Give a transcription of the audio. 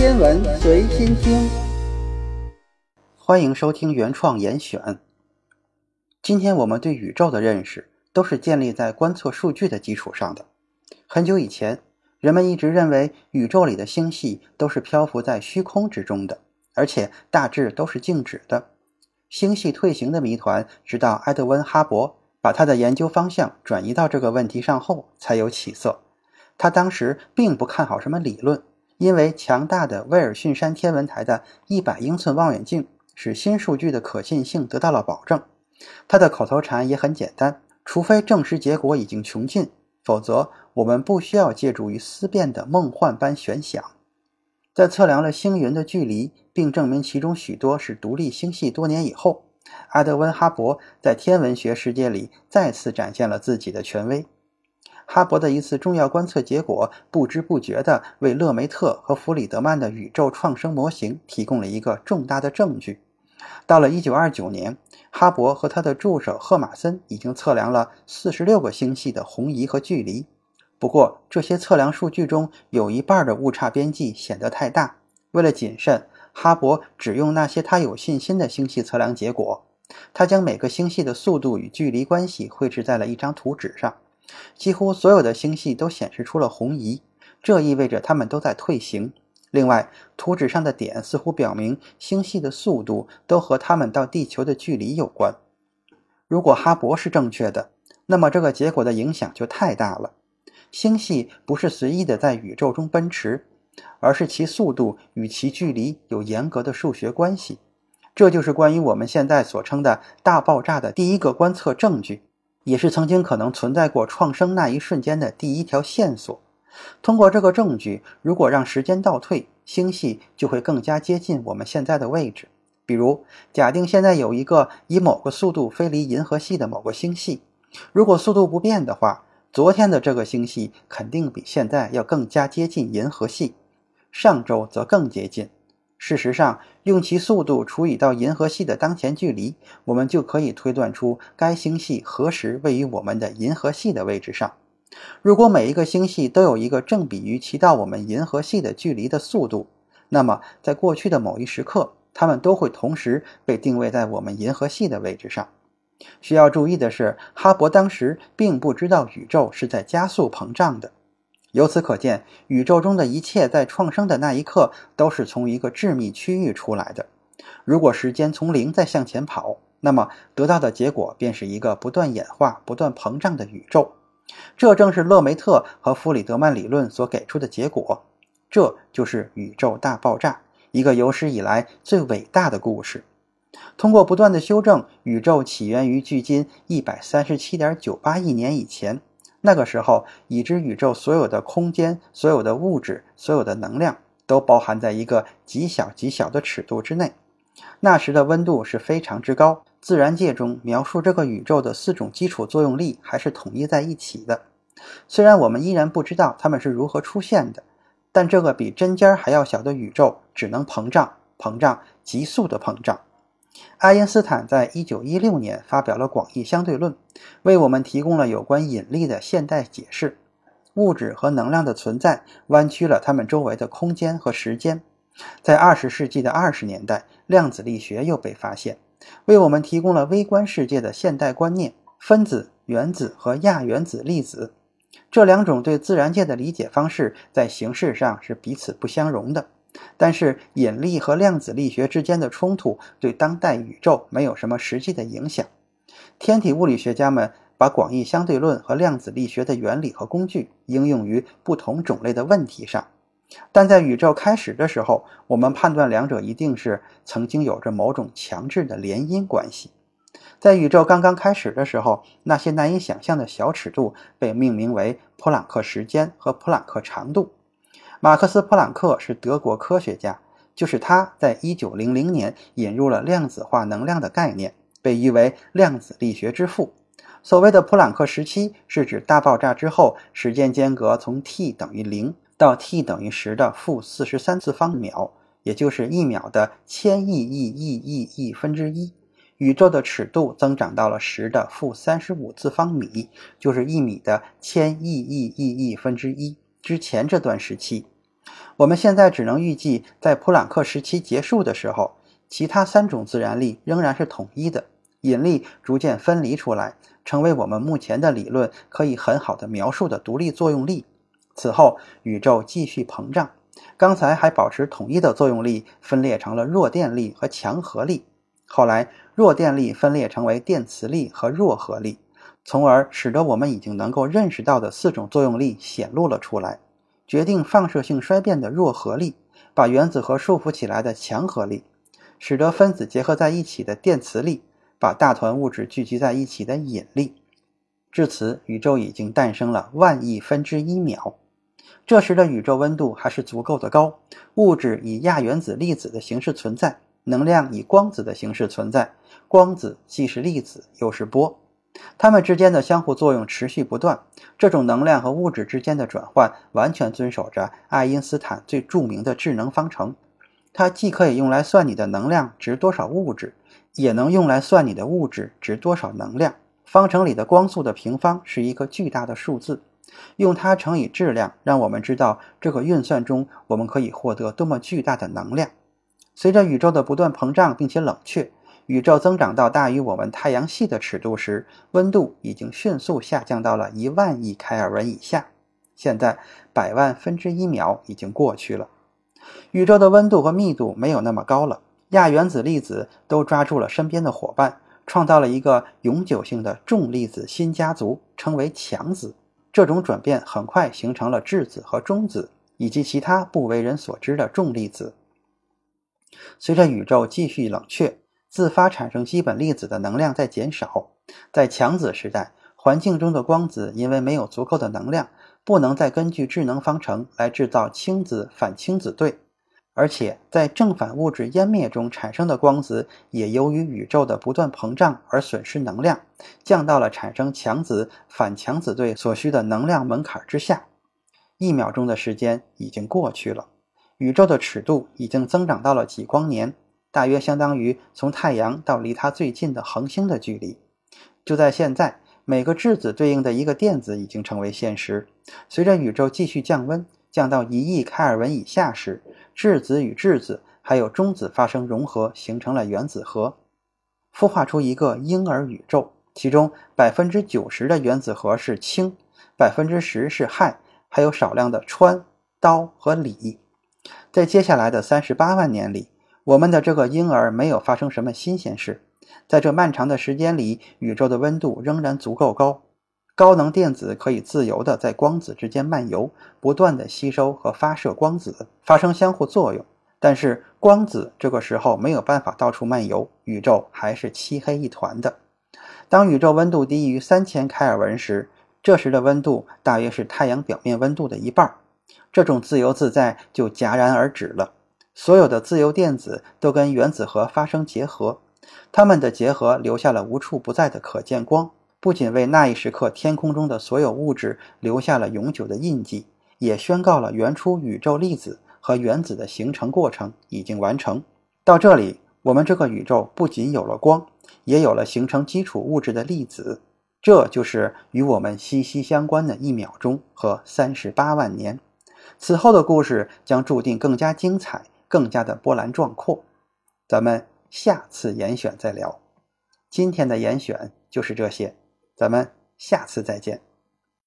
天文随心听，欢迎收听原创严选。今天我们对宇宙的认识都是建立在观测数据的基础上的。很久以前，人们一直认为宇宙里的星系都是漂浮在虚空之中的，而且大致都是静止的。星系退行的谜团，直到埃德温·哈勃把他的研究方向转移到这个问题上后，才有起色。他当时并不看好什么理论。因为强大的威尔逊山天文台的一百英寸望远镜使新数据的可信性得到了保证。他的口头禅也很简单：除非证实结果已经穷尽，否则我们不需要借助于思辨的梦幻般悬想。在测量了星云的距离，并证明其中许多是独立星系多年以后，阿德温·哈勃在天文学世界里再次展现了自己的权威。哈勃的一次重要观测结果，不知不觉地为勒梅特和弗里德曼的宇宙创生模型提供了一个重大的证据。到了1929年，哈勃和他的助手赫马森已经测量了46个星系的红移和距离。不过，这些测量数据中有一半的误差边际显得太大。为了谨慎，哈勃只用那些他有信心的星系测量结果。他将每个星系的速度与距离关系绘制在了一张图纸上。几乎所有的星系都显示出了红移，这意味着它们都在退行。另外，图纸上的点似乎表明星系的速度都和它们到地球的距离有关。如果哈勃是正确的，那么这个结果的影响就太大了。星系不是随意的在宇宙中奔驰，而是其速度与其距离有严格的数学关系。这就是关于我们现在所称的大爆炸的第一个观测证据。也是曾经可能存在过创生那一瞬间的第一条线索。通过这个证据，如果让时间倒退，星系就会更加接近我们现在的位置。比如，假定现在有一个以某个速度飞离银河系的某个星系，如果速度不变的话，昨天的这个星系肯定比现在要更加接近银河系，上周则更接近。事实上，用其速度除以到银河系的当前距离，我们就可以推断出该星系何时位于我们的银河系的位置上。如果每一个星系都有一个正比于其到我们银河系的距离的速度，那么在过去的某一时刻，它们都会同时被定位在我们银河系的位置上。需要注意的是，哈勃当时并不知道宇宙是在加速膨胀的。由此可见，宇宙中的一切在创生的那一刻都是从一个致密区域出来的。如果时间从零再向前跑，那么得到的结果便是一个不断演化、不断膨胀的宇宙。这正是勒梅特和弗里德曼理论所给出的结果。这就是宇宙大爆炸，一个有史以来最伟大的故事。通过不断的修正，宇宙起源于距今一百三十七点九八亿年以前。那个时候，已知宇宙所有的空间、所有的物质、所有的能量，都包含在一个极小极小的尺度之内。那时的温度是非常之高。自然界中描述这个宇宙的四种基础作用力还是统一在一起的。虽然我们依然不知道它们是如何出现的，但这个比针尖还要小的宇宙只能膨胀、膨胀、急速的膨胀。爱因斯坦在一九一六年发表了广义相对论，为我们提供了有关引力的现代解释。物质和能量的存在弯曲了它们周围的空间和时间。在二十世纪的二十年代，量子力学又被发现，为我们提供了微观世界的现代观念：分子、原子和亚原子粒子。这两种对自然界的理解方式在形式上是彼此不相容的。但是，引力和量子力学之间的冲突对当代宇宙没有什么实际的影响。天体物理学家们把广义相对论和量子力学的原理和工具应用于不同种类的问题上。但在宇宙开始的时候，我们判断两者一定是曾经有着某种强制的联姻关系。在宇宙刚刚开始的时候，那些难以想象的小尺度被命名为普朗克时间和普朗克长度。马克思·普朗克是德国科学家，就是他在1900年引入了量子化能量的概念，被誉为量子力学之父。所谓的普朗克时期，是指大爆炸之后时间间隔从 t 等于零到 t 等于十的负四十三次方秒，也就是一秒的千亿亿亿亿亿分之一。宇宙的尺度增长到了十的负三十五次方米，就是一米的千亿亿亿亿分之一。之前这段时期，我们现在只能预计，在普朗克时期结束的时候，其他三种自然力仍然是统一的，引力逐渐分离出来，成为我们目前的理论可以很好的描述的独立作用力。此后，宇宙继续膨胀，刚才还保持统一的作用力分裂成了弱电力和强合力，后来弱电力分裂成为电磁力和弱合力，从而使得我们已经能够认识到的四种作用力显露了出来。决定放射性衰变的弱合力，把原子核束缚起来的强合力，使得分子结合在一起的电磁力，把大团物质聚集在一起的引力。至此，宇宙已经诞生了万亿分之一秒。这时的宇宙温度还是足够的高，物质以亚原子粒子的形式存在，能量以光子的形式存在。光子既是粒子又是波。它们之间的相互作用持续不断，这种能量和物质之间的转换完全遵守着爱因斯坦最著名的智能方程。它既可以用来算你的能量值多少物质，也能用来算你的物质值多少能量。方程里的光速的平方是一个巨大的数字，用它乘以质量，让我们知道这个运算中我们可以获得多么巨大的能量。随着宇宙的不断膨胀并且冷却。宇宙增长到大于我们太阳系的尺度时，温度已经迅速下降到了一万亿开尔文以下。现在，百万分之一秒已经过去了，宇宙的温度和密度没有那么高了。亚原子粒子都抓住了身边的伙伴，创造了一个永久性的重粒子新家族，称为强子。这种转变很快形成了质子和中子，以及其他不为人所知的重粒子。随着宇宙继续冷却。自发产生基本粒子的能量在减少，在强子时代，环境中的光子因为没有足够的能量，不能再根据智能方程来制造氢子反氢子对，而且在正反物质湮灭中产生的光子也由于宇宙的不断膨胀而损失能量，降到了产生强子反强子对所需的能量门槛之下。一秒钟的时间已经过去了，宇宙的尺度已经增长到了几光年。大约相当于从太阳到离它最近的恒星的距离。就在现在，每个质子对应的一个电子已经成为现实。随着宇宙继续降温，降到一亿开尔文以下时，质子与质子还有中子发生融合，形成了原子核，孵化出一个婴儿宇宙。其中百分之九十的原子核是氢，百分之十是氦，还有少量的氚、氘和锂。在接下来的三十八万年里。我们的这个婴儿没有发生什么新鲜事，在这漫长的时间里，宇宙的温度仍然足够高，高能电子可以自由地在光子之间漫游，不断地吸收和发射光子，发生相互作用。但是光子这个时候没有办法到处漫游，宇宙还是漆黑一团的。当宇宙温度低于三千开尔文时，这时的温度大约是太阳表面温度的一半，这种自由自在就戛然而止了。所有的自由电子都跟原子核发生结合，它们的结合留下了无处不在的可见光，不仅为那一时刻天空中的所有物质留下了永久的印记，也宣告了原初宇宙粒子和原子的形成过程已经完成。到这里，我们这个宇宙不仅有了光，也有了形成基础物质的粒子。这就是与我们息息相关的一秒钟和三十八万年。此后的故事将注定更加精彩。更加的波澜壮阔，咱们下次严选再聊。今天的严选就是这些，咱们下次再见。